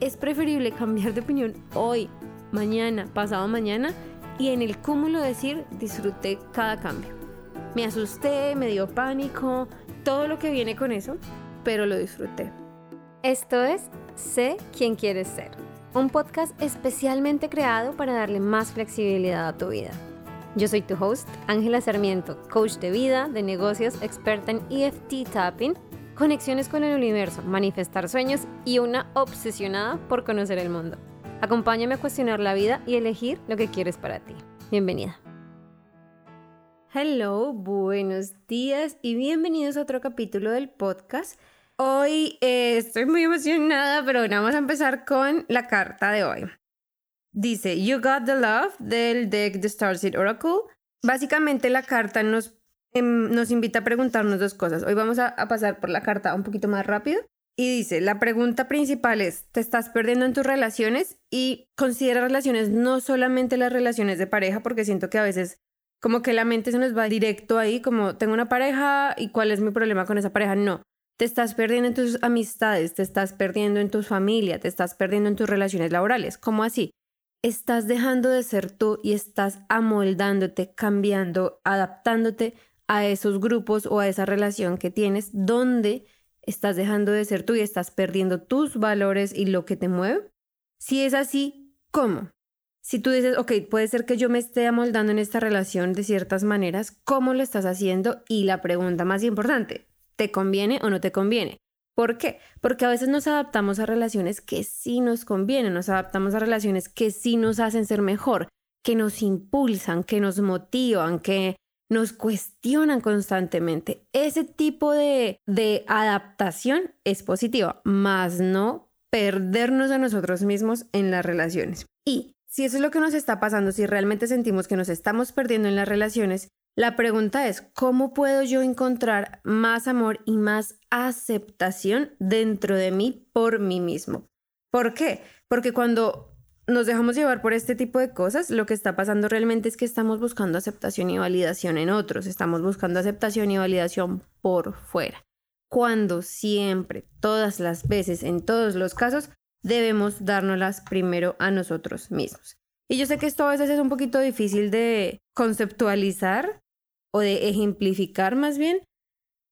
es preferible cambiar de opinión hoy, mañana, pasado mañana y en el cúmulo decir disfruté cada cambio. Me asusté, me dio pánico, todo lo que viene con eso, pero lo disfruté. Esto es Sé quién quieres ser, un podcast especialmente creado para darle más flexibilidad a tu vida. Yo soy tu host, Ángela Sarmiento, coach de vida, de negocios, experta en EFT tapping, conexiones con el universo, manifestar sueños y una obsesionada por conocer el mundo. Acompáñame a cuestionar la vida y elegir lo que quieres para ti. Bienvenida. Hello, buenos días y bienvenidos a otro capítulo del podcast. Hoy eh, estoy muy emocionada, pero vamos a empezar con la carta de hoy. Dice, You Got the Love del deck The Starseed Oracle. Básicamente la carta nos, nos invita a preguntarnos dos cosas. Hoy vamos a, a pasar por la carta un poquito más rápido. Y dice, la pregunta principal es, ¿te estás perdiendo en tus relaciones? Y considera relaciones no solamente las relaciones de pareja, porque siento que a veces como que la mente se nos va directo ahí, como tengo una pareja y cuál es mi problema con esa pareja. No, te estás perdiendo en tus amistades, te estás perdiendo en tu familia, te estás perdiendo en tus relaciones laborales. ¿Cómo así? estás dejando de ser tú y estás amoldándote, cambiando, adaptándote a esos grupos o a esa relación que tienes donde estás dejando de ser tú y estás perdiendo tus valores y lo que te mueve. Si es así, ¿cómo? Si tú dices, ok, puede ser que yo me esté amoldando en esta relación de ciertas maneras, ¿cómo lo estás haciendo? Y la pregunta más importante, ¿te conviene o no te conviene? ¿Por qué? Porque a veces nos adaptamos a relaciones que sí nos convienen, nos adaptamos a relaciones que sí nos hacen ser mejor, que nos impulsan, que nos motivan, que nos cuestionan constantemente. Ese tipo de, de adaptación es positiva, más no perdernos a nosotros mismos en las relaciones. Y si eso es lo que nos está pasando, si realmente sentimos que nos estamos perdiendo en las relaciones, la pregunta es, ¿cómo puedo yo encontrar más amor y más aceptación dentro de mí por mí mismo? ¿Por qué? Porque cuando nos dejamos llevar por este tipo de cosas, lo que está pasando realmente es que estamos buscando aceptación y validación en otros, estamos buscando aceptación y validación por fuera. Cuando siempre, todas las veces, en todos los casos, debemos dárnoslas primero a nosotros mismos. Y yo sé que esto a veces es un poquito difícil de conceptualizar, o de ejemplificar más bien,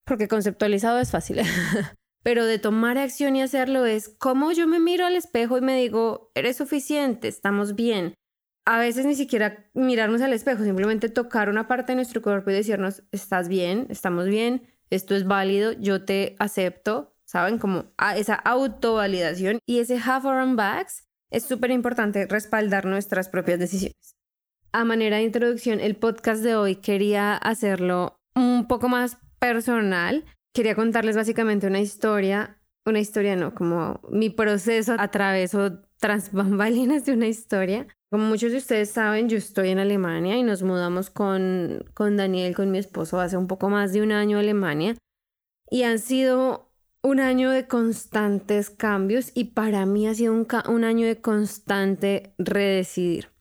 porque conceptualizado es fácil, pero de tomar acción y hacerlo es como yo me miro al espejo y me digo, eres suficiente, estamos bien. A veces ni siquiera mirarnos al espejo, simplemente tocar una parte de nuestro cuerpo y decirnos, estás bien, estamos bien, esto es válido, yo te acepto, ¿saben? Como esa autovalidación y ese half around backs es súper importante respaldar nuestras propias decisiones a manera de introducción, el podcast de hoy quería hacerlo un poco más personal. Quería contarles básicamente una historia, una historia no, como mi proceso a través o tras bambalinas de una historia. Como muchos de ustedes saben, yo estoy en Alemania y nos mudamos con, con Daniel, con mi esposo, hace un poco más de un año a Alemania. Y han sido un año de constantes cambios y para mí ha sido un, un año de constante redecidir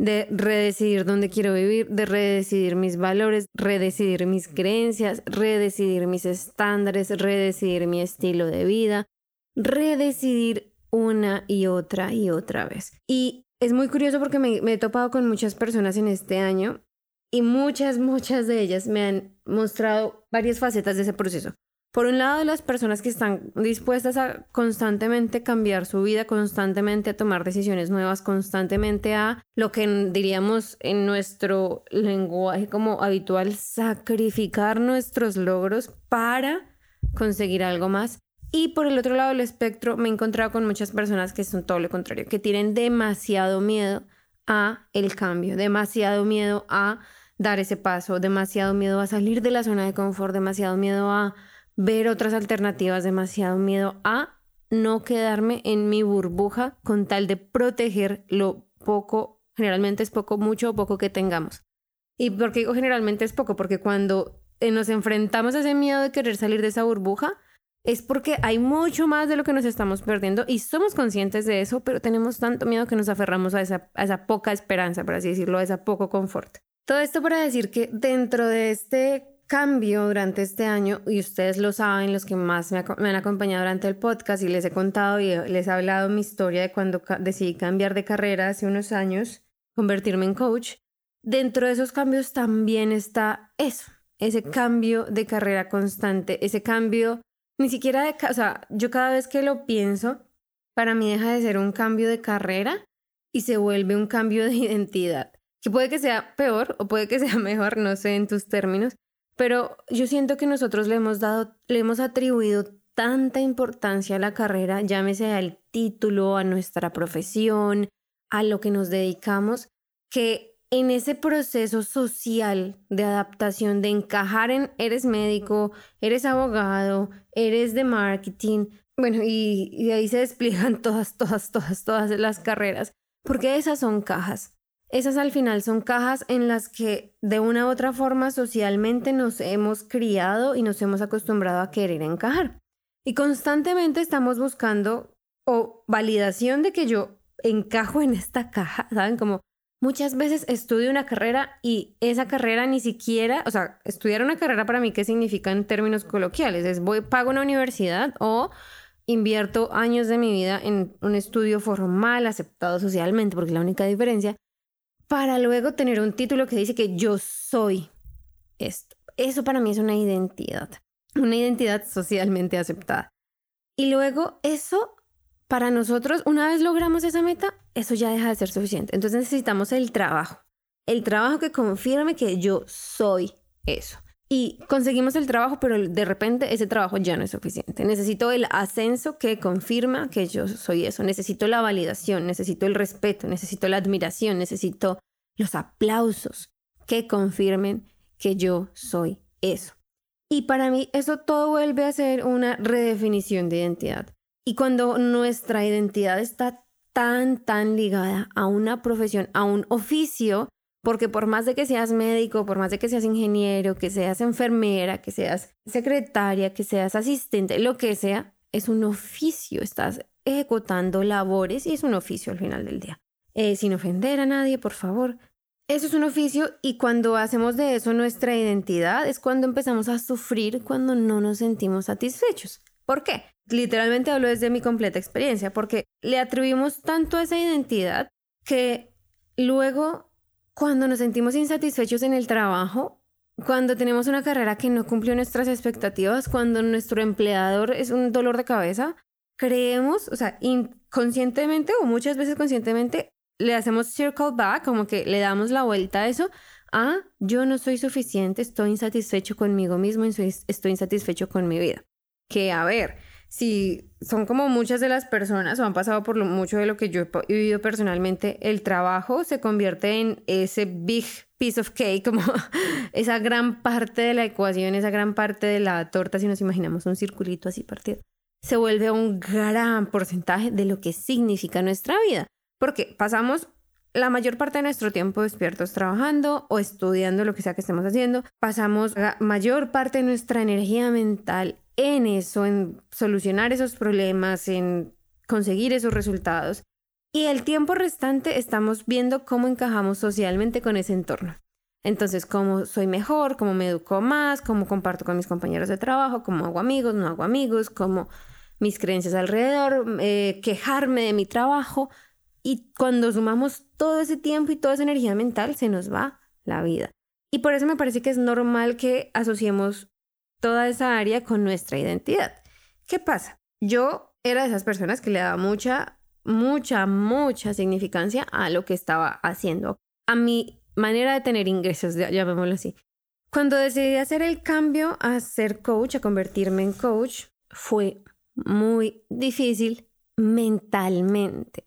de redecidir dónde quiero vivir, de redecidir mis valores, redecidir mis creencias, redecidir mis estándares, redecidir mi estilo de vida, redecidir una y otra y otra vez. Y es muy curioso porque me, he topado con muchas personas en este año y muchas, muchas de ellas me han mostrado varias facetas de ese proceso. Por un lado, las personas que están dispuestas a constantemente cambiar su vida, constantemente a tomar decisiones nuevas, constantemente a lo que diríamos en nuestro lenguaje como habitual, sacrificar nuestros logros para conseguir algo más. Y por el otro lado del espectro, me he encontrado con muchas personas que son todo lo contrario, que tienen demasiado miedo a el cambio, demasiado miedo a dar ese paso, demasiado miedo a salir de la zona de confort, demasiado miedo a ver otras alternativas, demasiado miedo a no quedarme en mi burbuja con tal de proteger lo poco, generalmente es poco, mucho o poco que tengamos. ¿Y por qué digo generalmente es poco? Porque cuando eh, nos enfrentamos a ese miedo de querer salir de esa burbuja, es porque hay mucho más de lo que nos estamos perdiendo y somos conscientes de eso, pero tenemos tanto miedo que nos aferramos a esa, a esa poca esperanza, por así decirlo, a esa poco confort. Todo esto para decir que dentro de este cambio durante este año, y ustedes lo saben, los que más me, han acompañado durante el podcast y les he contado y les he hablado mi historia de cuando decidí cambiar de carrera hace unos años, convertirme en coach, dentro de esos cambios también está eso, ese cambio de carrera constante, ese cambio, ni siquiera de, o sea, yo cada vez que lo pienso, para mí deja de ser un cambio de carrera y se vuelve un cambio de identidad, que puede que sea peor o puede que sea mejor, no sé en tus términos, pero yo siento que nosotros le hemos dado, le hemos atribuido tanta importancia a la carrera, llámese al título, a nuestra profesión, a lo que nos dedicamos, que en ese proceso social de adaptación, de encajar en eres médico, eres abogado, eres de marketing, bueno, y, y ahí se despliegan todas, todas, todas, todas las carreras, porque esas son cajas. Esas al final son cajas en las que de una u otra forma socialmente nos hemos criado y nos hemos acostumbrado a querer encajar. Y constantemente estamos buscando o validación de que yo encajo en esta caja, ¿saben? Como muchas veces estudio una carrera y esa carrera ni siquiera, o sea, estudiar una carrera para mí, ¿qué significa en términos coloquiales? Es voy, pago una universidad o invierto años de mi vida en un estudio formal aceptado socialmente, porque la única diferencia, para luego tener un título que dice que yo soy esto. Eso para mí es una identidad, una identidad socialmente aceptada. Y luego eso, para nosotros, una vez logramos esa meta, eso ya deja de ser suficiente. Entonces necesitamos el trabajo, el trabajo que confirme que yo soy eso y conseguimos el trabajo, pero de repente ese trabajo ya no es suficiente. Necesito el ascenso que confirma que yo soy eso. Necesito la validación, necesito el respeto, necesito la admiración, necesito los aplausos que confirmen que yo soy eso. Y para mí eso todo vuelve a ser una redefinición de identidad. Y cuando nuestra identidad está tan, tan ligada a una profesión, a un oficio, porque por más de que seas médico, por más de que seas ingeniero, que seas enfermera, que seas secretaria, que seas asistente, lo que sea, es un oficio, estás ejecutando labores y es un oficio al final del día. Eh, sin ofender a nadie, por favor. Eso es un oficio y cuando hacemos de eso nuestra identidad es cuando empezamos a sufrir cuando no nos sentimos satisfechos. ¿Por qué? Literalmente hablo desde mi completa experiencia, porque le atribuimos tanto a esa identidad que luego cuando nos sentimos insatisfechos en el trabajo, cuando tenemos una carrera que no cumplió nuestras expectativas, cuando nuestro empleador es un dolor de cabeza, creemos, o sea, inconscientemente o muchas veces conscientemente, le hacemos circle back, como que le damos la vuelta a eso, a yo no soy suficiente, estoy insatisfecho conmigo mismo, estoy insatisfecho con mi vida. Que a ver, si son como muchas de las personas o han pasado por lo, mucho de lo que yo he vivido personalmente, el trabajo se convierte en ese big piece of cake, como esa gran parte de la ecuación, esa gran parte de la torta, si nos imaginamos un circulito así partido, se vuelve un gran porcentaje de lo que significa nuestra vida, porque pasamos la mayor parte de nuestro tiempo despiertos trabajando o estudiando lo que sea que estemos haciendo. Pasamos la mayor parte de nuestra energía mental en eso, en solucionar esos problemas, en conseguir esos resultados. Y el tiempo restante estamos viendo cómo encajamos socialmente con ese entorno. Entonces, cómo soy mejor, cómo me educo más, cómo comparto con mis compañeros de trabajo, cómo hago amigos, no hago amigos, cómo mis creencias alrededor, eh, quejarme de mi trabajo. Y cuando sumamos todo ese tiempo y toda esa energía mental, se nos va la vida. Y por eso me parece que es normal que asociemos toda esa área con nuestra identidad. ¿Qué pasa? Yo era de esas personas que le daba mucha, mucha, mucha significancia a lo que estaba haciendo, a mi manera de tener ingresos, llamémoslo así. Cuando decidí hacer el cambio a ser coach, a convertirme en coach, fue muy difícil mentalmente.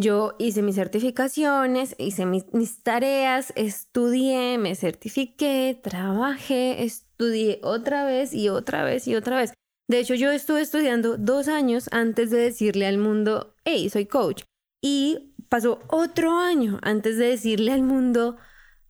Yo hice mis certificaciones, hice mis, tareas, estudié, me certifiqué, trabajé, estudié otra vez y otra vez y otra vez. De hecho, yo estuve estudiando dos años antes de decirle al mundo, hey, soy coach. Y pasó otro año antes de decirle al mundo,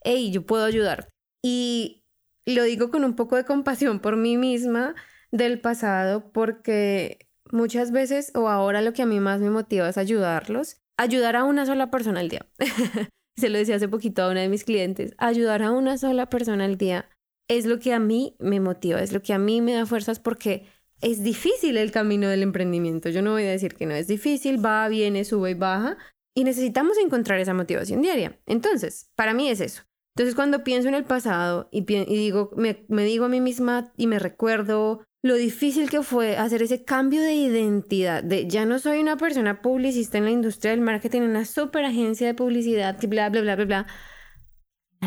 hey, yo puedo ayudarte. Y lo digo con un poco de compasión por mí misma del pasado, porque muchas veces o ahora lo que a mí más me motiva es ayudarlos ayudar a una sola persona al día. Se lo decía hace poquito a una de mis clientes, ayudar a una sola persona al día es lo que a mí me motiva, es lo que a mí me da fuerzas porque es difícil el camino del emprendimiento. Yo no voy a decir que no es difícil, va, viene, sube y baja. Y necesitamos encontrar esa motivación diaria. Entonces, para mí es eso. Entonces, cuando pienso en el pasado y, digo, me, digo a mí misma y me recuerdo lo difícil que fue hacer ese cambio de identidad, de ya no soy una persona publicista en la industria del marketing, en una super agencia de publicidad, bla, bla, bla, bla, bla,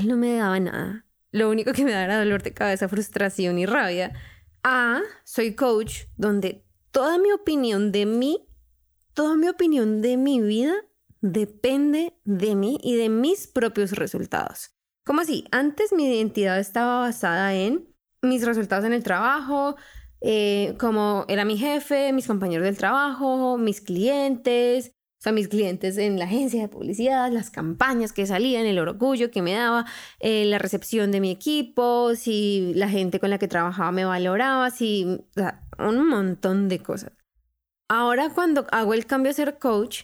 no me daba nada. Lo único que me daba era dolor de cabeza, frustración y rabia. A, soy coach, donde toda mi opinión de mí, toda mi opinión de mi vida depende de mí y de mis propios resultados. ¿Cómo así? Antes mi identidad estaba basada en mis resultados en el trabajo, eh, como era mi jefe, mis compañeros del trabajo, mis clientes, o sea, mis clientes en la agencia de publicidad, las campañas que salían, el orgullo que me daba, eh, la recepción de mi equipo, si la gente con la que trabajaba me valoraba, si, o sea, un montón de cosas. Ahora cuando hago el cambio a ser coach,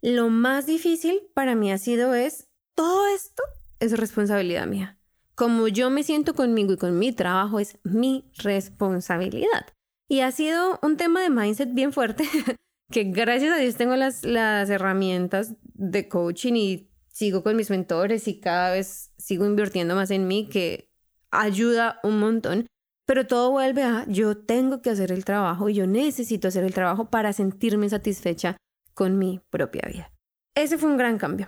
lo más difícil para mí ha sido es, todo esto es responsabilidad mía. Como yo me siento conmigo y con mi trabajo es mi responsabilidad. Y ha sido un tema de mindset bien fuerte que gracias a Dios tengo las, herramientas de coaching y sigo con mis mentores y cada vez sigo invirtiendo más en mí, que ayuda un montón. Pero todo vuelve a yo tengo que hacer el trabajo y yo necesito hacer el trabajo para sentirme satisfecha con mi propia vida. Ese fue un gran cambio.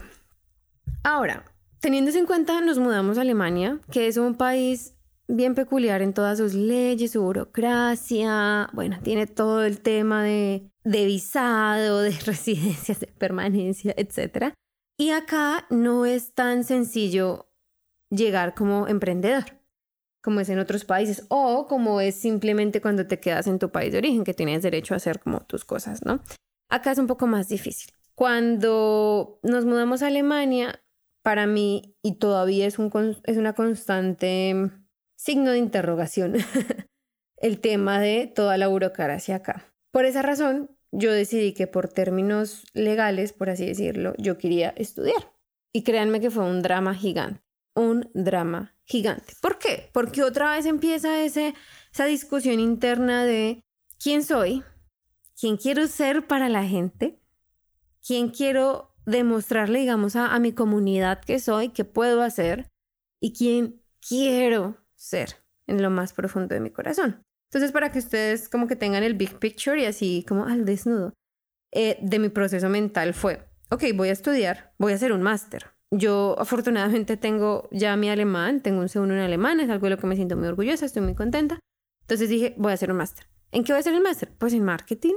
Ahora, teniendo en cuenta, nos mudamos a Alemania, que es un país bien peculiar en todas sus leyes, su burocracia, bueno, tiene todo el tema de, de visado, de residencias, de permanencia, etc. Y acá no es tan sencillo llegar como emprendedor, como es en otros países, o como es simplemente cuando te quedas en tu país de origen, que tienes derecho a hacer como tus cosas, ¿no? Acá es un poco más difícil. Cuando nos mudamos a Alemania, para mí, y todavía es, un, una constante signo de interrogación el tema de toda la burocracia acá. Por esa razón, yo decidí que por términos legales, por así decirlo, yo quería estudiar. Y créanme que fue un drama gigante, un drama gigante. ¿Por qué? Porque otra vez empieza esa discusión interna de quién soy, quién quiero ser para la gente, quién quiero demostrarle, digamos, a, a mi comunidad que soy, que puedo hacer y quién quiero ser en lo más profundo de mi corazón. Entonces, para que ustedes como que tengan el big picture y así como al desnudo eh, de mi proceso mental fue, ok, voy a estudiar, voy a hacer un máster. Yo afortunadamente tengo ya mi alemán, tengo un segundo en alemán, es algo de lo que me siento muy orgullosa, estoy muy contenta. Entonces dije, voy a hacer un máster. ¿En qué voy a hacer el máster? Pues en marketing,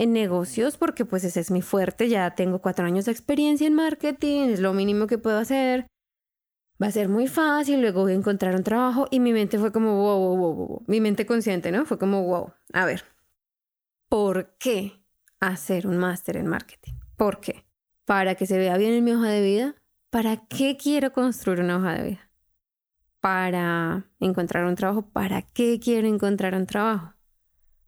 en negocios, porque pues ese es mi fuerte, ya tengo cuatro años de experiencia en marketing, es lo mínimo que puedo hacer va a ser muy fácil, luego encontrar un trabajo y mi mente fue como, wow, wow, wow, wow, mi mente consciente, ¿no? Fue como, wow, a ver, ¿por qué hacer un máster en marketing? ¿Por qué? Para que se vea bien en mi hoja de vida. ¿Para qué quiero construir una hoja de vida? Para encontrar un trabajo. ¿Para qué quiero encontrar un trabajo?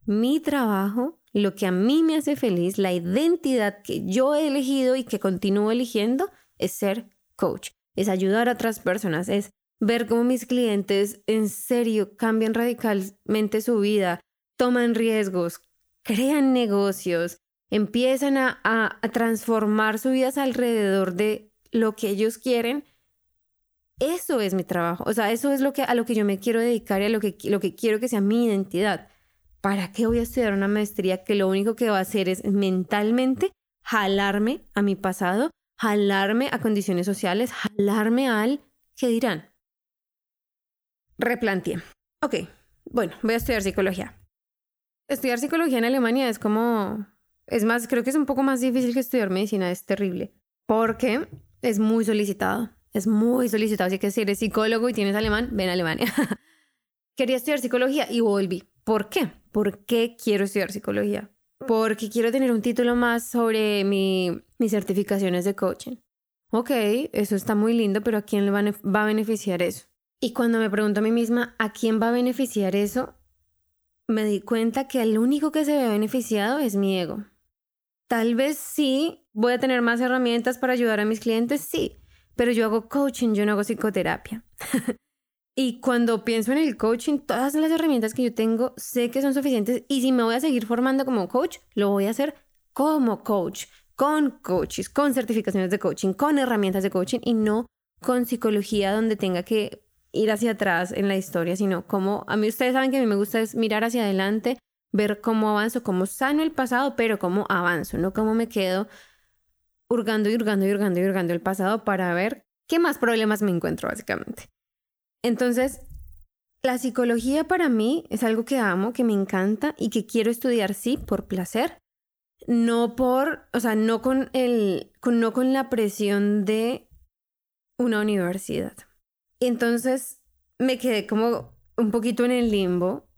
Mi trabajo, lo que a mí me hace feliz, la identidad que yo he elegido y que continúo eligiendo es ser coach es ayudar a otras personas, es ver cómo mis clientes en serio cambian radicalmente su vida, toman riesgos, crean negocios, empiezan a, a, transformar su vida alrededor de lo que ellos quieren. Eso es mi trabajo, o sea, eso es lo que, a lo que yo me quiero dedicar y a lo que, lo que quiero que sea mi identidad. ¿Para qué voy a estudiar una maestría que lo único que va a hacer es mentalmente jalarme a mi pasado jalarme a condiciones sociales, jalarme al ¿qué dirán? Replanteé. Ok, bueno, voy a estudiar psicología. Estudiar psicología en Alemania es como, es más, creo que es un poco más difícil que estudiar medicina, es terrible, porque es muy solicitado, es muy solicitado, así que si eres psicólogo y tienes alemán, ven a Alemania. Quería estudiar psicología y volví. ¿Por qué? ¿Por qué quiero estudiar psicología? porque quiero tener un título más sobre mi, mis certificaciones de coaching. Ok, eso está muy lindo, pero ¿a quién le va a beneficiar eso? Y cuando me pregunto a mí misma, ¿a quién va a beneficiar eso? Me di cuenta que el único que se ve beneficiado es mi ego. Tal vez sí, voy a tener más herramientas para ayudar a mis clientes, sí, pero yo hago coaching, yo no hago psicoterapia. Y cuando pienso en el coaching, todas las herramientas que yo tengo sé que son suficientes y si me voy a seguir formando como coach, lo voy a hacer como coach, con coaches, con certificaciones de coaching, con herramientas de coaching y no con psicología donde tenga que ir hacia atrás en la historia, sino como a mí ustedes saben que a mí me gusta es mirar hacia adelante, ver cómo avanzo, cómo sano el pasado, pero cómo avanzo, no cómo me quedo hurgando y hurgando y hurgando y hurgando el pasado para ver qué más problemas me encuentro básicamente. Entonces, la psicología para mí es algo que amo, que me encanta y que quiero estudiar, sí, por placer, no por, o sea, no con el, no con la presión de una universidad. Entonces me quedé como un poquito en el limbo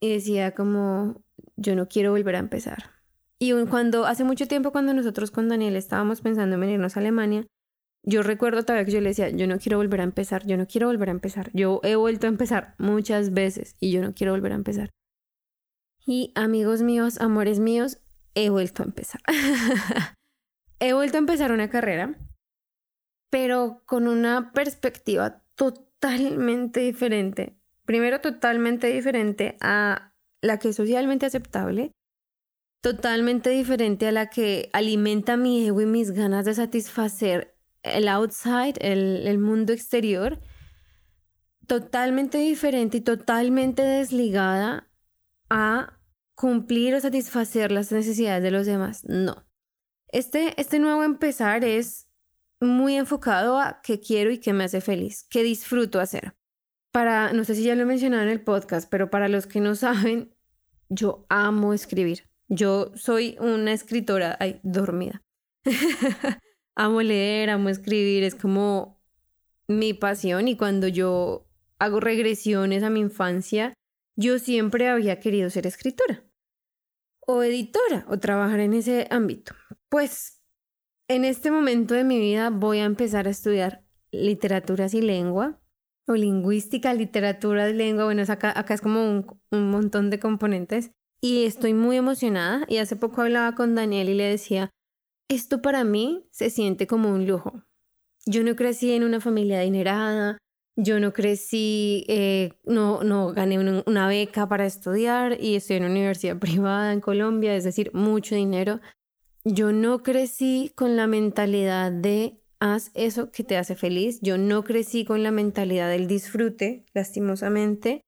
y decía como, yo no quiero volver a empezar. Y cuando, hace mucho tiempo cuando nosotros con Daniel estábamos pensando en venirnos a Alemania, yo recuerdo todavía que yo le decía, yo no quiero volver a empezar, yo no quiero volver a empezar. Yo he vuelto a empezar muchas veces y yo no quiero volver a empezar. Y amigos míos, amores míos, he vuelto a empezar. he vuelto a empezar una carrera, pero con una perspectiva totalmente diferente. Primero, totalmente diferente a la que es socialmente aceptable, totalmente diferente a la que alimenta mi ego y mis ganas de satisfacer el outside, el, el mundo exterior, totalmente diferente y totalmente desligada a cumplir o satisfacer las necesidades de los demás. No. Este, este nuevo empezar es muy enfocado a qué quiero y qué me hace feliz, qué disfruto hacer. Para, no sé si ya lo he mencionado en el podcast, pero para los que no saben, yo amo escribir. Yo soy una escritora ay, dormida. amo leer, amo escribir, es como mi pasión y cuando yo hago regresiones a mi infancia, yo siempre había querido ser escritora o editora o trabajar en ese ámbito. Pues en este momento de mi vida voy a empezar a estudiar literaturas y lengua o lingüística, literatura lengua. Bueno, acá, acá es como un, un montón de componentes y estoy muy emocionada. Y hace poco hablaba con Daniel y le decía, esto para mí se siente como un lujo. Yo no crecí en una familia adinerada, yo no crecí, eh, no, no gané una beca para estudiar y estoy en una universidad privada en Colombia, es decir, mucho dinero. Yo no crecí con la mentalidad de haz eso que te hace feliz. Yo no crecí con la mentalidad del disfrute, lastimosamente.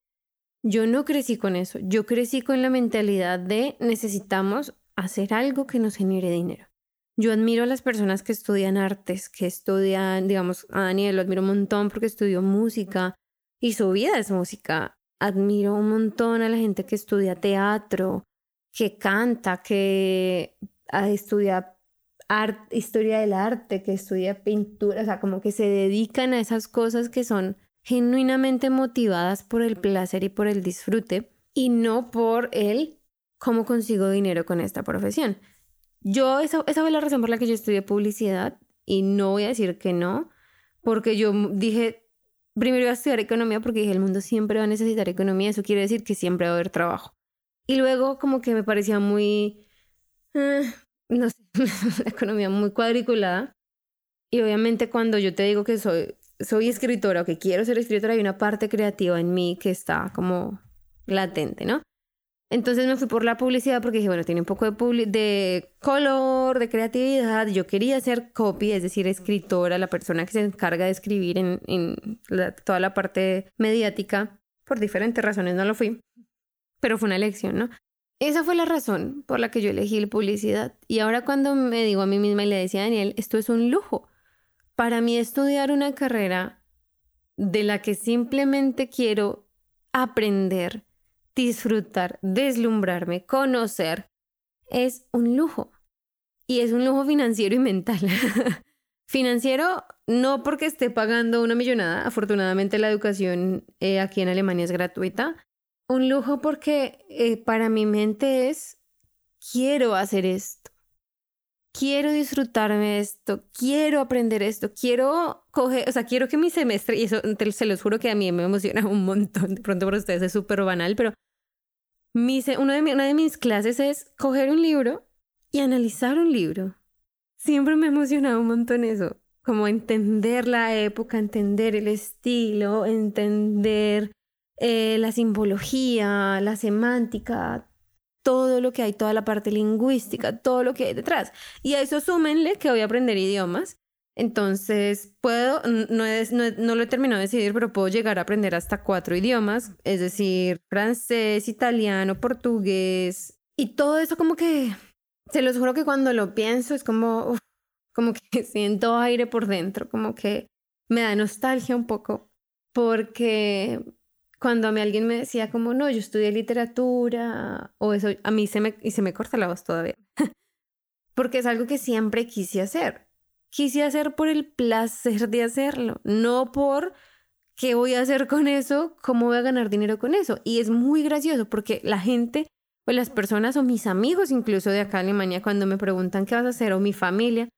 Yo no crecí con eso. Yo crecí con la mentalidad de necesitamos hacer algo que nos genere dinero. Yo admiro a las personas que estudian artes, que estudian, digamos, a Daniel lo admiro un montón porque estudió música y su vida es música. Admiro un montón a la gente que estudia teatro, que canta, que ah, estudia historia del arte, que estudia pintura, o sea, como que se dedican a esas cosas que son genuinamente motivadas por el placer y por el disfrute y no por el cómo consigo dinero con esta profesión. Yo, esa, esa fue la razón por la que yo estudié publicidad y no voy a decir que no, porque yo dije, primero iba a estudiar economía porque dije, el mundo siempre va a necesitar economía, eso quiere decir que siempre va a haber trabajo. Y luego como que me parecía muy, eh, no sé, la economía muy cuadriculada. Y obviamente cuando yo te digo que soy, soy escritora o que quiero ser escritora, hay una parte creativa en mí que está como latente, ¿no? Entonces me fui por la publicidad porque dije, bueno, tiene un poco de, de color, de creatividad. Yo quería ser copy, es decir, escritora, la persona que se encarga de escribir en, en toda la parte mediática. Por diferentes razones no lo fui, pero fue una elección, ¿no? Esa fue la razón por la que yo elegí la publicidad. Y ahora cuando me digo a mí misma y le decía a Daniel, esto es un lujo. Para mí estudiar una carrera de la que simplemente quiero aprender disfrutar, deslumbrarme, conocer, es un lujo. Y es un lujo financiero y mental. financiero no porque esté pagando una millonada, afortunadamente la educación eh, aquí en Alemania es gratuita. Un lujo porque eh, para mi mente es, quiero hacer esto, quiero disfrutarme esto, quiero aprender esto, quiero coger, o sea, quiero que mi semestre, y eso se los juro que a mí me emociona un montón, de pronto para ustedes es súper banal, pero una, de una de mis clases es coger un libro y analizar un libro. Siempre me ha emocionado un montón eso. como entender la época, entender el estilo, entender eh, la simbología, la semántica, todo lo que hay, toda la parte lingüística, todo lo que hay detrás. Y a eso súmenle que voy a aprender idiomas. Entonces, puedo, no, es, no, no, lo he terminado de decidir, pero puedo llegar a aprender hasta cuatro idiomas, es decir, francés, italiano, portugués. Y todo eso como que, se los juro que cuando lo pienso es como, como que siento aire por dentro, como que me da nostalgia un poco, porque cuando a mí alguien me decía como, no, yo estudié literatura, o eso, a mí se me, y se me corta la voz todavía, porque es algo que siempre quise hacer. Quise hacer por el placer de hacerlo, no por qué voy a hacer con eso, cómo voy a ganar dinero con eso. Y es muy gracioso porque la gente, o las personas, o mis amigos incluso de acá en Alemania, cuando me preguntan qué vas a hacer, o mi familia,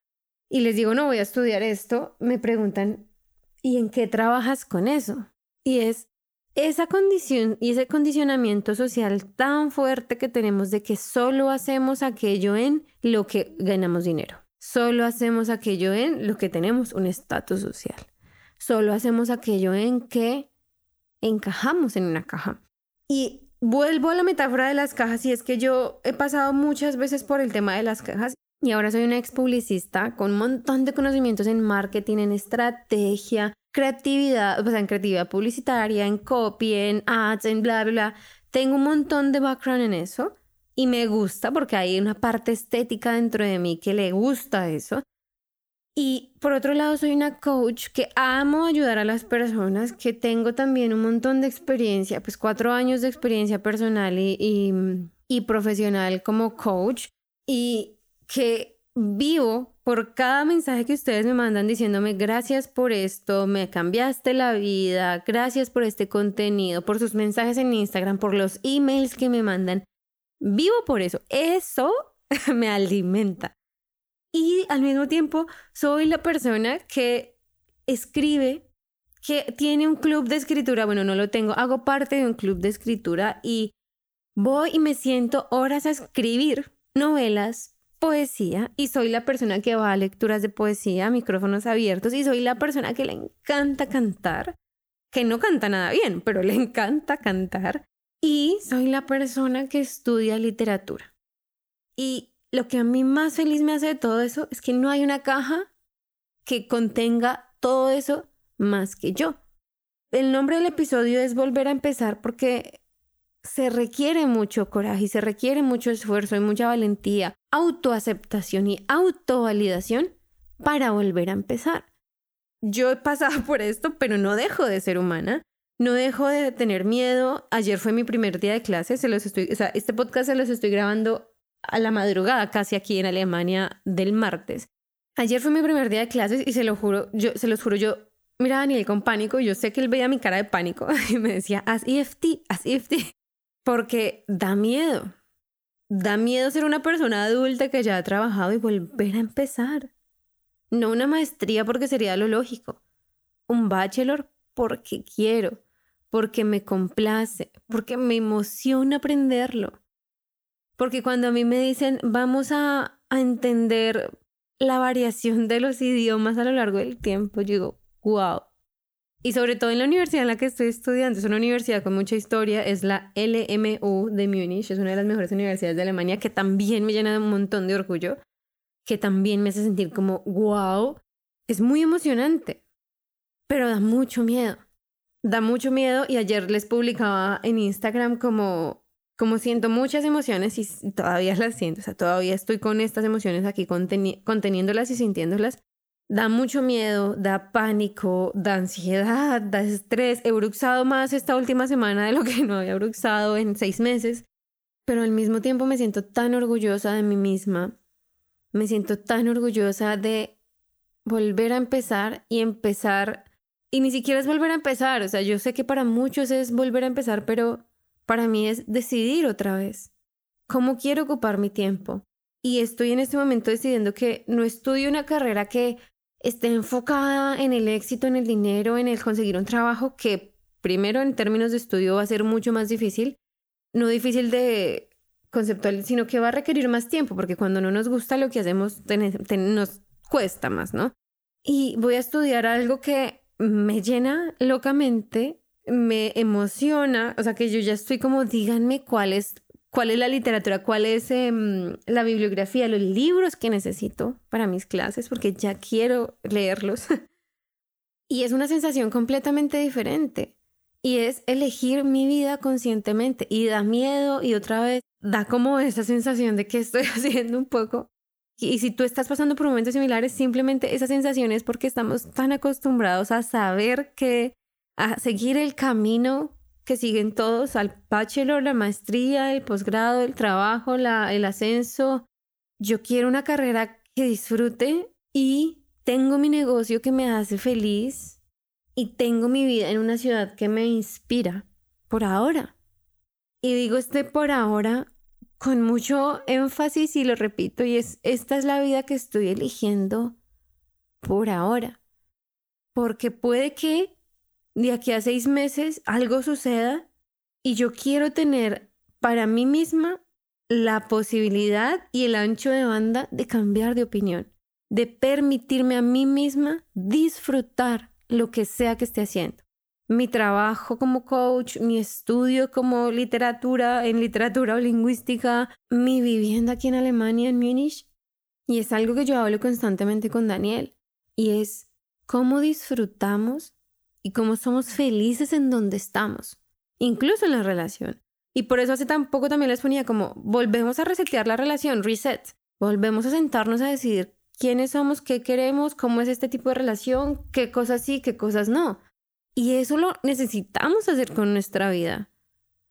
y les digo, no voy a estudiar esto, me preguntan, ¿y en qué trabajas con eso? Y es esa condición y ese condicionamiento social tan fuerte que tenemos de que solo hacemos aquello en lo que ganamos dinero. Solo hacemos aquello en lo que tenemos un estatus social. Solo hacemos aquello en que encajamos en una caja. Y vuelvo a la metáfora de las cajas y es que yo he pasado muchas veces por el tema de las cajas y ahora soy una ex publicista con un montón de conocimientos en marketing, en estrategia, creatividad, o sea, en creatividad publicitaria, en copy, en ads, en bla, bla, bla. Tengo un montón de background en eso y me gusta porque hay una parte estética dentro de mí que le gusta eso. Y por otro lado, soy una coach que amo ayudar a las personas, que tengo también un montón de experiencia, pues cuatro años de experiencia personal y, y, y profesional como coach. Y que vivo por cada mensaje que ustedes me mandan diciéndome gracias por esto, me cambiaste la vida, gracias por este contenido, por sus mensajes en Instagram, por los emails que me mandan. Vivo por eso. Eso me alimenta. Y al mismo tiempo soy la persona que escribe, que tiene un club de escritura. Bueno, no lo tengo, hago parte de un club de escritura y voy y me siento horas a escribir novelas, poesía y soy la persona que va a lecturas de poesía, micrófonos abiertos y soy la persona que le encanta cantar, que no canta nada bien, pero le encanta cantar y soy la persona que estudia literatura. Y lo que a mí más feliz me hace de todo eso es que no hay una caja que contenga todo eso más que yo. El nombre del episodio es Volver a empezar porque se requiere mucho coraje y se requiere mucho esfuerzo y mucha valentía, autoaceptación y autovalidación para volver a empezar. Yo he pasado por esto, pero no dejo de ser humana. No dejo de tener miedo. Ayer fue mi primer día de clase. Se los estoy, este podcast se los estoy grabando a la madrugada, casi aquí en Alemania, del martes. Ayer fue mi primer día de clases y se lo juro, yo se los juro, yo miraba a Daniel con pánico. Yo sé que él veía mi cara de pánico y me decía, haz EFT, haz EFT. Porque da miedo. Da miedo ser una persona adulta que ya ha trabajado y volver a empezar. No una maestría porque sería lo lógico. Un bachelor porque quiero, porque me complace, porque me emociona aprenderlo. Porque cuando a mí me dicen vamos a, entender la variación de los idiomas a lo largo del tiempo, yo digo, wow, y sobre todo en la universidad en la que estoy estudiando, es una universidad con mucha historia, es la LMU de Múnich, es una de las mejores universidades de Alemania, que también me llena de un montón de orgullo, que también me hace sentir como, wow, es muy emocionante, pero da mucho miedo. Da mucho miedo y ayer les publicaba en Instagram como, como siento muchas emociones y todavía las siento, o sea, todavía estoy con estas emociones aquí conteniéndolas y sintiéndolas Da mucho miedo, da pánico, da ansiedad, da estrés. He bruxado más esta última semana de lo que no había bruxado en seis meses, pero al mismo tiempo me siento tan orgullosa de mí misma. Me siento tan orgullosa de volver a empezar y empezar. Y ni siquiera es volver a empezar, o sea, yo sé que para muchos es volver a empezar, pero para mí es decidir otra vez. ¿Cómo quiero ocupar mi tiempo? Y estoy en este momento decidiendo que no estudio una carrera que esté enfocada en el éxito, en el dinero, en el conseguir un trabajo que primero en términos de estudio va a ser mucho más difícil, no difícil de conceptual, sino que va a requerir más tiempo, porque cuando no nos gusta lo que hacemos nos cuesta más, ¿no? y voy a estudiar algo que me llena locamente, me emociona, o sea que yo ya estoy como, díganme cuál es, cuál es la literatura, cuál es em, la bibliografía, los libros que necesito para mis clases, porque ya quiero leerlos. y es una sensación completamente diferente. Y es elegir mi vida conscientemente. Y da miedo y otra vez da como esa sensación de que estoy haciendo un poco y si tú estás pasando por momentos similares, simplemente esa sensación es porque estamos tan acostumbrados a saber que, a seguir el camino que siguen todos, al bachelor, la maestría, el posgrado, el trabajo, la, el ascenso. Yo quiero una carrera que disfrute y tengo mi negocio que me hace feliz y tengo mi vida en una ciudad que me inspira por ahora. Y digo este por ahora con mucho énfasis y lo repito, y es, esta es la vida que estoy eligiendo por ahora. Porque puede que de aquí a seis meses algo suceda y yo quiero tener para mí misma la posibilidad y el ancho de banda de cambiar de opinión, de permitirme a mí misma disfrutar lo que sea que esté haciendo mi trabajo como coach, mi estudio como literatura, en literatura o lingüística, mi vivienda aquí en Alemania, en Múnich. Y es algo que yo hablo constantemente con Daniel. Y es cómo disfrutamos y cómo somos felices en donde estamos, incluso en la relación. Y por eso hace tan poco también les ponía como, volvemos a resetear la relación, reset. Volvemos a sentarnos a decidir quiénes somos, qué queremos, cómo es este tipo de relación, qué cosas sí, qué cosas no y eso lo necesitamos hacer con nuestra vida.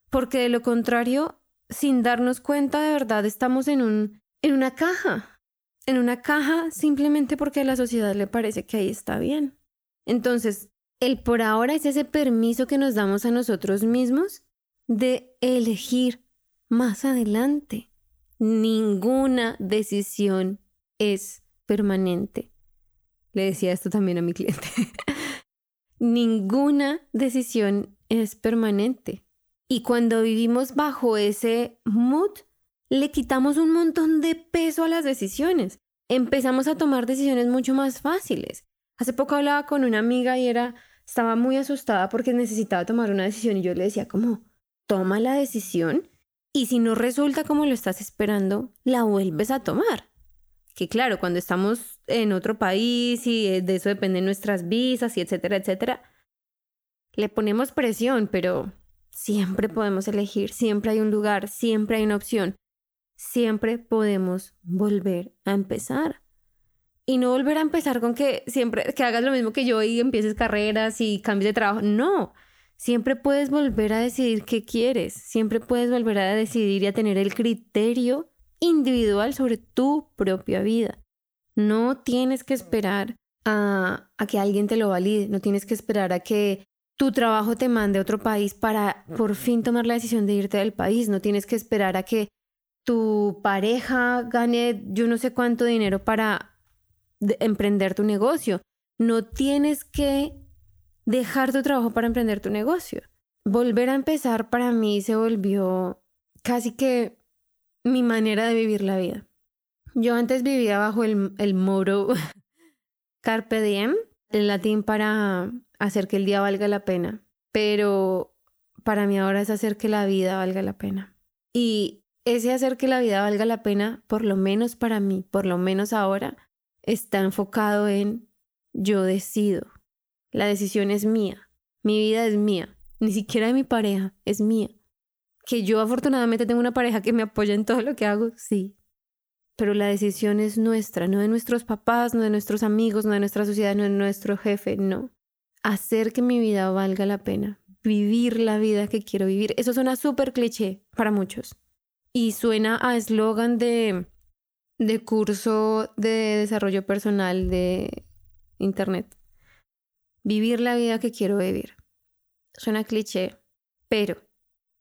Porque de lo contrario, sin darnos cuenta de verdad, estamos en, un, en una caja. En una caja simplemente porque a la sociedad le parece que ahí está bien. Entonces, el por ahora es ese permiso que nos damos a nosotros mismos de elegir más adelante. Ninguna decisión es permanente. Le decía esto también a mi cliente. ninguna decisión es permanente. Y cuando vivimos bajo ese mood, le quitamos un montón de peso a las decisiones. Empezamos a tomar decisiones mucho más fáciles. Hace poco hablaba con una amiga y era, estaba muy asustada porque necesitaba tomar una decisión y yo le decía como, toma la decisión y si no resulta como lo estás esperando, la vuelves a tomar que claro, cuando estamos en otro país y eh, de eso dependen nuestras visas y etcétera, etcétera, le ponemos presión, pero siempre podemos elegir, siempre hay un lugar, siempre hay una opción, siempre podemos volver a empezar. Y no volver a empezar con que siempre que hagas lo mismo que yo y empieces carreras y cambies de trabajo. No, siempre puedes volver a decidir qué quieres, siempre puedes volver a decidir y a tener el criterio individual sobre tu propia vida. No tienes que esperar a, a, que alguien te lo valide, no tienes que esperar a que tu trabajo te mande a otro país para por fin tomar la decisión de irte del país, no tienes que esperar a que tu pareja gane yo no sé cuánto dinero para emprender tu negocio. No tienes que dejar tu trabajo para emprender tu negocio. Volver a empezar para mí se volvió casi que mi manera de vivir la vida. Yo antes vivía bajo el, el moro Carpe Diem, en latín para hacer que el día valga la pena, pero para mí ahora es hacer que la vida valga la pena. Y ese hacer que la vida valga la pena, por lo menos para mí, por lo menos ahora, está enfocado en yo decido. La decisión es mía, mi vida es mía, ni siquiera de mi pareja, es mía. Que yo afortunadamente tengo una pareja que me apoya en todo lo que hago, sí. Pero la decisión es nuestra, no de nuestros papás, no de nuestros amigos, no de nuestra sociedad, no de nuestro jefe, no. Hacer que mi vida valga la pena, vivir la vida que quiero vivir. Eso suena súper cliché para muchos. Y suena a eslogan de, de curso de desarrollo personal de Internet. Vivir la vida que quiero vivir. Suena cliché, pero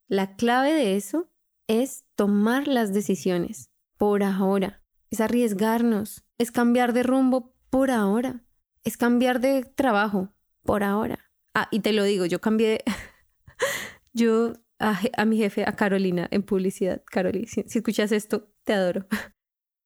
la clave de eso es tomar las decisiones por ahora, es arriesgarnos, es cambiar de rumbo por ahora, es cambiar de trabajo por ahora. Ah, y te lo digo, yo cambié, yo a, mi jefe, a Carolina, en publicidad, Carolina, si, escuchas esto, te adoro.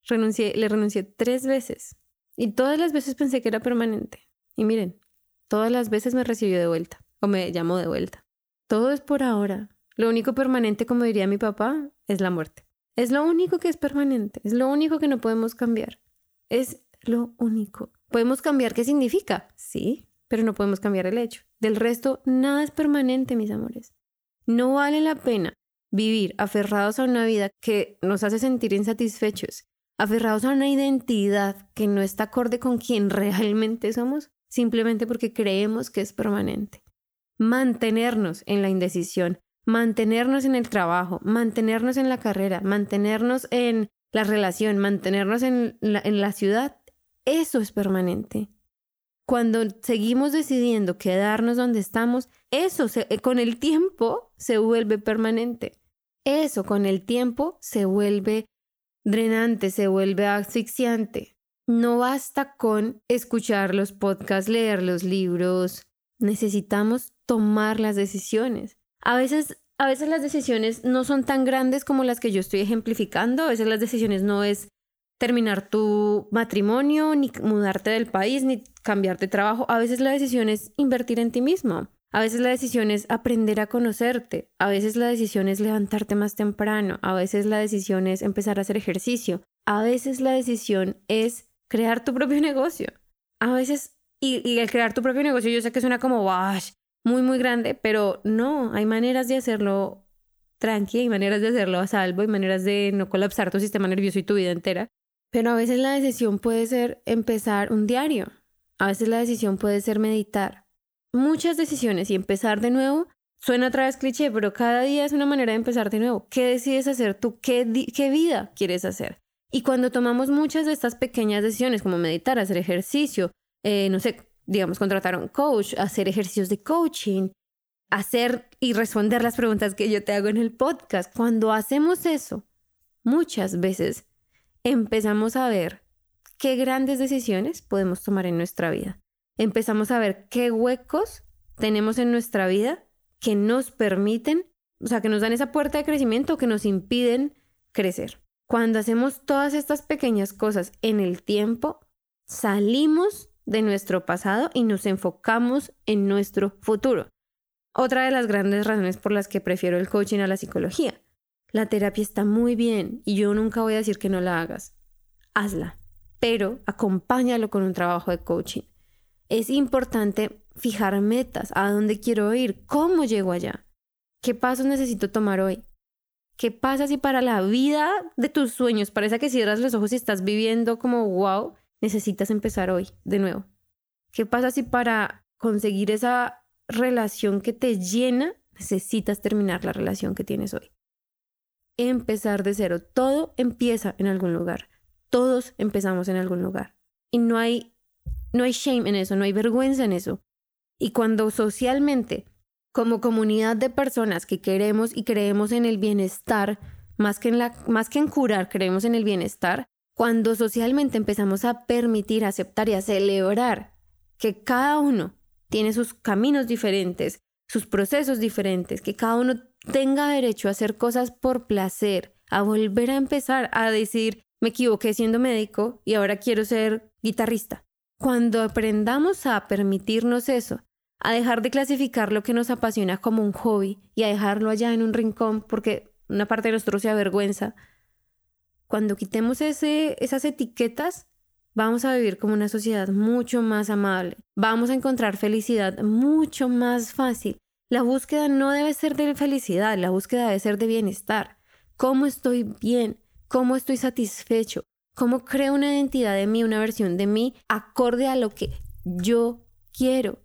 Renuncié, le renuncié tres veces Y todas las veces pensé que era permanente. Y miren, todas las veces me recibió de vuelta o me llamó de vuelta. Todo es por ahora. Lo único permanente, como diría mi papá, es la muerte. Es lo único que es permanente, es lo único que no podemos cambiar. Es lo único. ¿Podemos cambiar qué significa? Sí, pero no podemos cambiar el hecho. Del resto, nada es permanente, mis amores. No vale la pena vivir aferrados a una vida que nos hace sentir insatisfechos, aferrados a una identidad que no está acorde con quien realmente somos, simplemente porque creemos que es permanente. Mantenernos en la indecisión, mantenernos en el trabajo, mantenernos en la carrera, mantenernos en la relación, mantenernos en la, ciudad, eso es permanente. Cuando seguimos decidiendo quedarnos donde estamos, eso con el tiempo se vuelve permanente. Eso con el tiempo se vuelve drenante, se vuelve asfixiante. No basta con escuchar los podcasts, leer los libros. Necesitamos tomar las decisiones. A veces, a veces las decisiones no son tan grandes como las que yo estoy ejemplificando. A veces las decisiones no es terminar tu matrimonio, ni mudarte del país, ni cambiar de trabajo. A veces la decisión es invertir en ti mismo. A veces la decisión es aprender a conocerte, a veces la decisión es levantarte más temprano, a veces la decisión es empezar a hacer ejercicio, a veces la decisión es crear tu propio negocio. A veces, y, el crear tu propio negocio yo sé que suena como, muy, muy grande, pero no, hay maneras de hacerlo tranqui, hay maneras de hacerlo a salvo, hay maneras de no colapsar tu sistema nervioso y tu vida entera. Pero a veces la decisión puede ser empezar un diario, a veces la decisión puede ser meditar, muchas decisiones y empezar de nuevo suena otra vez cliché, pero cada día es una manera de empezar de nuevo. ¿Qué decides hacer tú? ¿Qué, qué vida quieres hacer? Y cuando tomamos muchas de estas pequeñas decisiones, como meditar, hacer ejercicio, eh, no sé, digamos, contratar a un coach, hacer ejercicios de coaching, hacer y responder las preguntas que yo te hago en el podcast, cuando hacemos eso, muchas veces empezamos a ver qué grandes decisiones podemos tomar en nuestra vida empezamos a ver qué huecos tenemos en nuestra vida que nos permiten, o sea, que nos dan esa puerta de crecimiento, que nos impiden crecer. Cuando hacemos todas estas pequeñas cosas en el tiempo, salimos de nuestro pasado y nos enfocamos en nuestro futuro. Otra de las grandes razones por las que prefiero el coaching a la psicología. La terapia está muy bien y yo nunca voy a decir que no la hagas. Hazla, pero acompáñalo con un trabajo de coaching es importante fijar metas, a dónde quiero ir, cómo llego allá, qué pasos necesito tomar hoy. ¿Qué pasa si para la vida de tus sueños parece que cierras los ojos y estás viviendo como wow, necesitas empezar hoy de nuevo? ¿Qué pasa si para conseguir esa relación que te llena necesitas terminar la relación que tienes hoy? Empezar de cero. Todo empieza en algún lugar. Todos empezamos en algún lugar. Y no hay no hay shame en eso, no hay vergüenza en eso. Y cuando socialmente, como comunidad de personas que queremos y creemos en el bienestar, más que en, la, más que en curar, creemos en el bienestar, cuando socialmente empezamos a permitir, aceptar y a celebrar que cada uno tiene sus caminos diferentes, sus procesos diferentes, que cada uno tenga derecho a hacer cosas por placer, a volver a empezar a decir, me equivoqué siendo médico y ahora quiero ser guitarrista. Cuando aprendamos a permitirnos eso, a dejar de clasificar lo que nos apasiona como un hobby y a dejarlo allá en un rincón porque una parte de nosotros se avergüenza, cuando quitemos ese, esas etiquetas, vamos a vivir como una sociedad mucho más amable, vamos a encontrar felicidad mucho más fácil. La búsqueda no debe ser de felicidad, la búsqueda debe ser de bienestar. ¿Cómo estoy bien? ¿Cómo estoy satisfecho? ¿Cómo creo una identidad de mí, una versión de mí acorde a lo que yo quiero?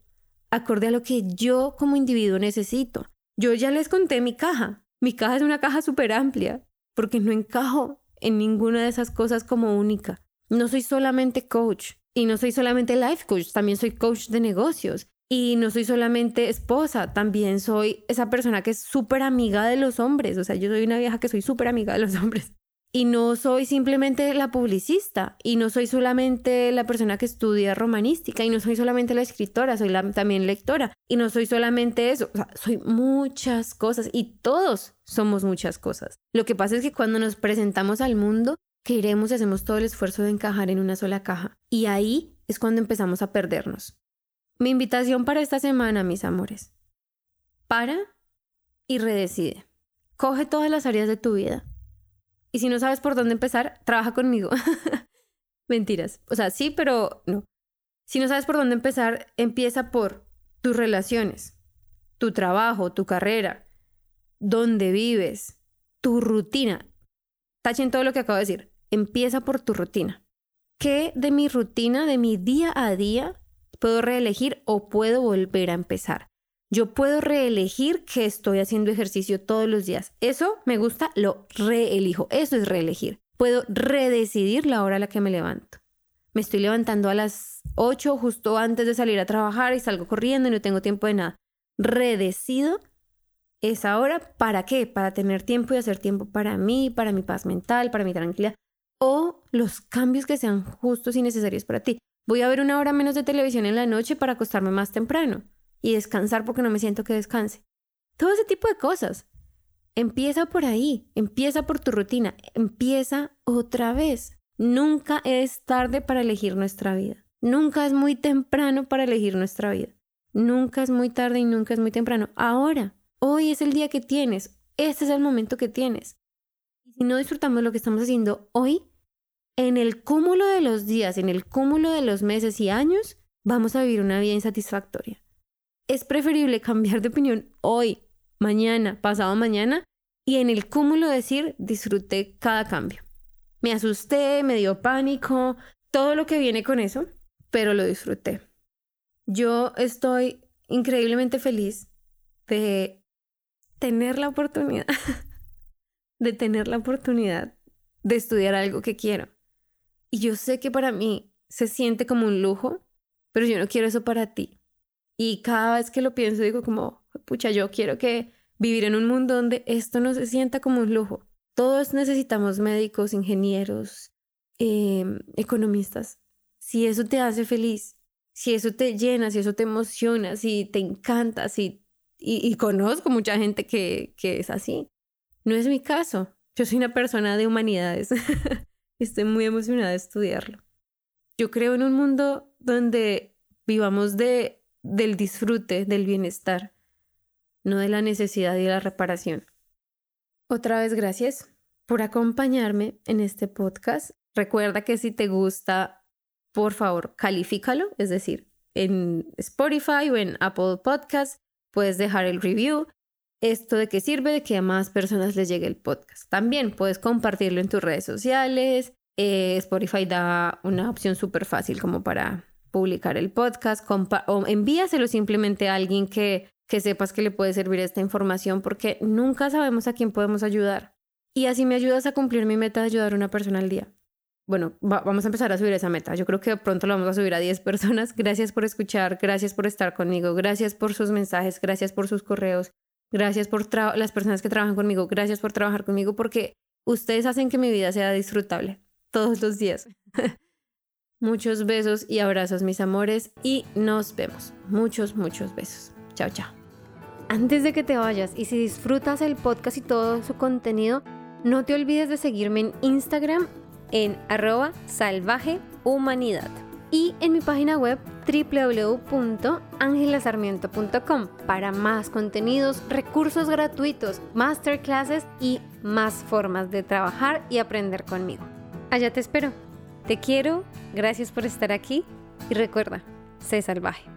Acorde a lo que yo como individuo necesito. Yo ya les conté mi caja. Mi caja es una caja súper amplia porque no encajo en ninguna de esas cosas como única. No soy solamente coach y no soy solamente life coach, también soy coach de negocios. Y no soy solamente esposa, también soy esa persona que es súper amiga de los hombres. O sea, yo soy una vieja que soy súper amiga de los hombres. Y no soy simplemente la publicista, y no soy solamente la persona que estudia romanística, y no soy solamente la escritora, soy también lectora, y no soy solamente eso, soy muchas cosas, y todos somos muchas cosas. Lo que pasa es que cuando nos presentamos al mundo, queremos y hacemos todo el esfuerzo de encajar en una sola caja. Y ahí es cuando empezamos a perdernos. Mi invitación para esta semana, mis amores. Para y redecide. Coge todas las áreas de tu vida. Y si no sabes por dónde empezar, trabaja conmigo. Mentiras. O sea, sí, pero no. Si no sabes por dónde empezar, empieza por tus relaciones, tu trabajo, tu carrera, dónde vives, tu rutina. Tachen todo lo que acabo de decir. Empieza por tu rutina. ¿Qué de mi rutina, de mi día a día, puedo reelegir o puedo volver a empezar? Yo puedo reelegir que estoy haciendo ejercicio todos los días. Eso me gusta, lo reelijo. Eso es reelegir. Puedo redecidir la hora a la que me levanto. Me estoy levantando a las 8 justo antes de salir a trabajar y salgo corriendo y no tengo tiempo de nada. Redecido esa hora. ¿Para qué? Para tener tiempo y hacer tiempo para mí, para mi paz mental, para mi tranquilidad. O los cambios que sean justos y necesarios para ti. Voy a ver una hora menos de televisión en la noche para acostarme más temprano y descansar porque no me siento que descanse. Todo ese tipo de cosas. Empieza por ahí, empieza por tu rutina, empieza otra vez. Nunca es tarde para elegir nuestra vida. Nunca es muy temprano para elegir nuestra vida. Nunca es muy tarde y nunca es muy temprano. Ahora, hoy es el día que tienes. Este es el momento que tienes. Y si no disfrutamos lo que estamos haciendo hoy, en el cúmulo de los días, en el cúmulo de los meses y años, vamos a vivir una vida insatisfactoria es preferible cambiar de opinión hoy, mañana, pasado mañana y en el cúmulo decir disfruté cada cambio. Me asusté, me dio pánico, todo lo que viene con eso, pero lo disfruté. Yo estoy increíblemente feliz de tener la oportunidad, de tener la oportunidad de estudiar algo que quiero. Y yo sé que para mí se siente como un lujo, pero yo no quiero eso para ti. Y cada vez que lo pienso digo como, pucha, yo quiero que vivir en un mundo donde esto no se sienta como un lujo. Todos necesitamos médicos, ingenieros, em, economistas. Si eso te hace feliz, si eso te llena, si eso te emociona, si te encanta, si... Y, conozco mucha gente que, que es así. No es mi caso. Yo soy una persona de humanidades. Estoy muy emocionada de estudiarlo. Yo creo en un mundo donde vivamos de del disfrute, del bienestar, no de la necesidad y la reparación. Otra vez gracias por acompañarme en este podcast. Recuerda que si te gusta, por favor, califícalo, es decir, en Spotify o en Apple Podcast, puedes dejar el review. ¿Esto de qué sirve? De que a más personas les llegue el podcast. También puedes compartirlo en tus redes sociales. Eh, Spotify da una opción súper fácil como para publicar el podcast o envíaselo simplemente a alguien que, que sepas que le puede servir esta información porque nunca sabemos a quién podemos ayudar. Y así me ayudas a cumplir mi meta de ayudar a una persona al día. Bueno, vamos a empezar a subir esa meta. Yo creo que pronto lo vamos a subir a 10 personas. Gracias por escuchar, gracias por estar conmigo, gracias por sus mensajes, gracias por sus correos, gracias por las personas que trabajan conmigo, gracias por trabajar conmigo porque ustedes hacen que mi vida sea disfrutable todos los días. Muchos besos y abrazos, mis amores, y nos vemos. Muchos, muchos besos. Chao, chao. Antes de que te vayas y si disfrutas el podcast y todo su contenido, no te olvides de seguirme en Instagram en arroba salvajehumanidad y en mi página web www.angelasarmiento.com para más contenidos, recursos gratuitos, masterclasses y más formas de trabajar y aprender conmigo. Allá te espero. Te quiero, gracias por estar aquí y recuerda, sé salvaje.